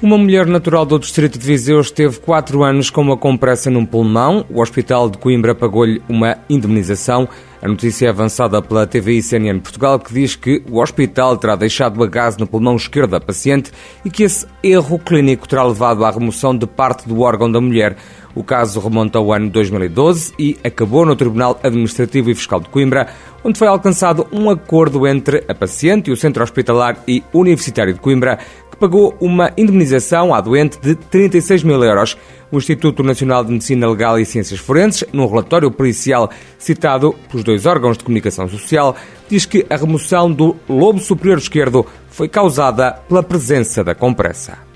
Uma mulher natural do distrito de Viseu esteve quatro anos com uma compressa num pulmão. O Hospital de Coimbra pagou-lhe uma indemnização. A notícia é avançada pela TVI CNN Portugal, que diz que o hospital terá deixado a gás no pulmão esquerdo da paciente e que esse erro clínico terá levado à remoção de parte do órgão da mulher. O caso remonta ao ano 2012 e acabou no Tribunal Administrativo e Fiscal de Coimbra, onde foi alcançado um acordo entre a paciente e o Centro Hospitalar e Universitário de Coimbra, pagou uma indemnização à doente de 36 mil euros. O Instituto Nacional de Medicina Legal e Ciências Forenses, num relatório policial citado pelos dois órgãos de comunicação social, diz que a remoção do lobo superior esquerdo foi causada pela presença da compressa.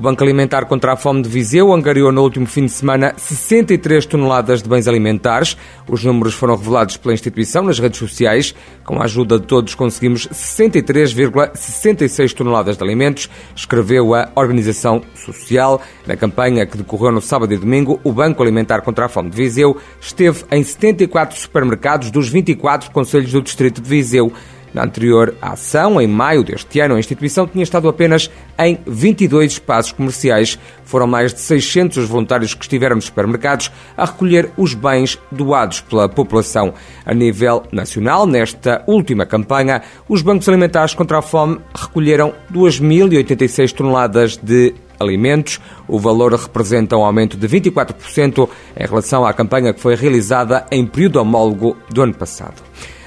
O Banco Alimentar contra a Fome de Viseu angariou no último fim de semana 63 toneladas de bens alimentares. Os números foram revelados pela instituição nas redes sociais. Com a ajuda de todos, conseguimos 63,66 toneladas de alimentos, escreveu a organização social. Na campanha que decorreu no sábado e domingo, o Banco Alimentar contra a Fome de Viseu esteve em 74 supermercados dos 24 conselhos do distrito de Viseu. Na anterior ação, em maio deste ano, a instituição tinha estado apenas em 22 espaços comerciais. Foram mais de 600 os voluntários que estiveram nos supermercados a recolher os bens doados pela população. A nível nacional, nesta última campanha, os bancos alimentares contra a fome recolheram 2.086 toneladas de alimentos. O valor representa um aumento de 24% em relação à campanha que foi realizada em período homólogo do ano passado.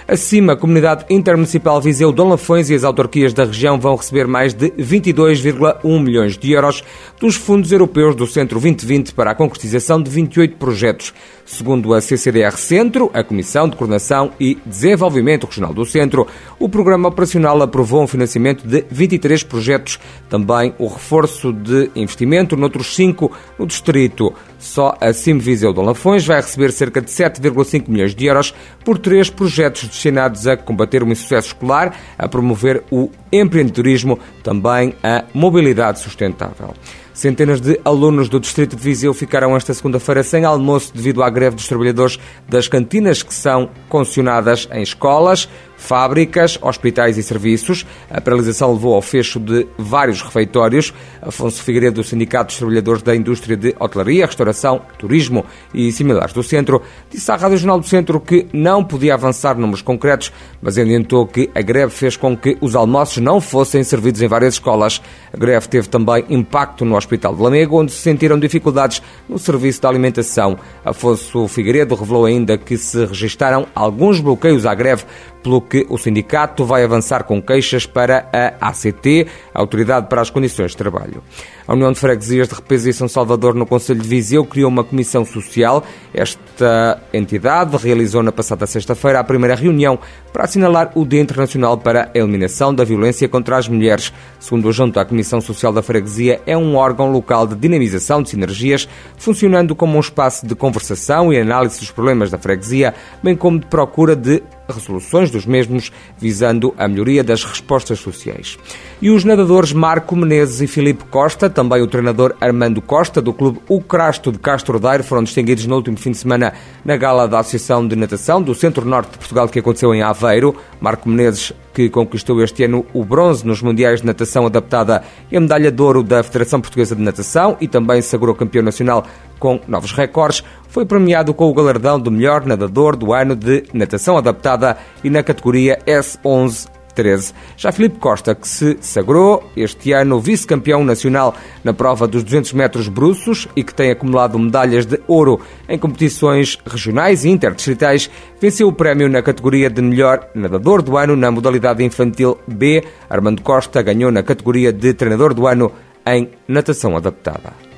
Acima, a Comunidade Intermunicipal Viseu Dom Lafões e as autarquias da região vão receber mais de 22,1 milhões de euros dos fundos europeus do Centro 2020 para a concretização de 28 projetos. Segundo a CCDR Centro, a Comissão de Coordenação e Desenvolvimento Regional do Centro, o programa operacional aprovou um financiamento de 23 projetos, também o reforço de investimento noutros 5 no distrito. Só a Sim Viseu Dom Lafões vai receber cerca de 7,5 milhões de euros por três projetos destinados a combater o insucesso escolar, a promover o empreendedorismo, também a mobilidade sustentável. Centenas de alunos do Distrito de Viseu ficaram esta segunda-feira sem almoço devido à greve dos trabalhadores das cantinas que são concessionadas em escolas, fábricas, hospitais e serviços. A paralisação levou ao fecho de vários refeitórios. Afonso Figueiredo, do Sindicato dos Trabalhadores da Indústria de Hotelaria, Restauração, Turismo e similares do Centro, disse à Rádio Jornal do Centro que não podia avançar números concretos, mas adiantou que a greve fez com que os almoços não fossem servidos em várias escolas. A greve teve também impacto no Hospital de Lamego, onde se sentiram dificuldades no serviço de alimentação. Afonso Figueiredo revelou ainda que se registaram alguns bloqueios à greve pelo que o sindicato vai avançar com queixas para a ACT, a Autoridade para as Condições de Trabalho. A União de Freguesias de Repesa e São Salvador, no Conselho de Viseu, criou uma comissão social. Esta entidade realizou na passada sexta-feira a primeira reunião para assinalar o Dia Internacional para a Eliminação da Violência contra as Mulheres. Segundo o junto, a Comissão Social da Freguesia é um órgão local de dinamização de sinergias, funcionando como um espaço de conversação e análise dos problemas da freguesia, bem como de procura de resoluções dos mesmos, visando a melhoria das respostas sociais. E os nadadores Marco Menezes e Filipe Costa, também o treinador Armando Costa, do clube O Crasto de Castro Daire, foram distinguidos no último fim de semana na gala da Associação de Natação do Centro-Norte de Portugal, que aconteceu em Aveiro. Marco Menezes, que conquistou este ano o bronze nos Mundiais de Natação Adaptada e a medalha de ouro da Federação Portuguesa de Natação e também se sagrou campeão nacional com novos recordes, foi premiado com o galardão do melhor nadador do ano de natação adaptada e na categoria S11 13. Já Filipe Costa, que se sagrou este ano vice-campeão nacional na prova dos 200 metros bruços e que tem acumulado medalhas de ouro em competições regionais e interdistritais, venceu o prémio na categoria de melhor nadador do ano na modalidade infantil B. Armando Costa ganhou na categoria de treinador do ano em natação adaptada.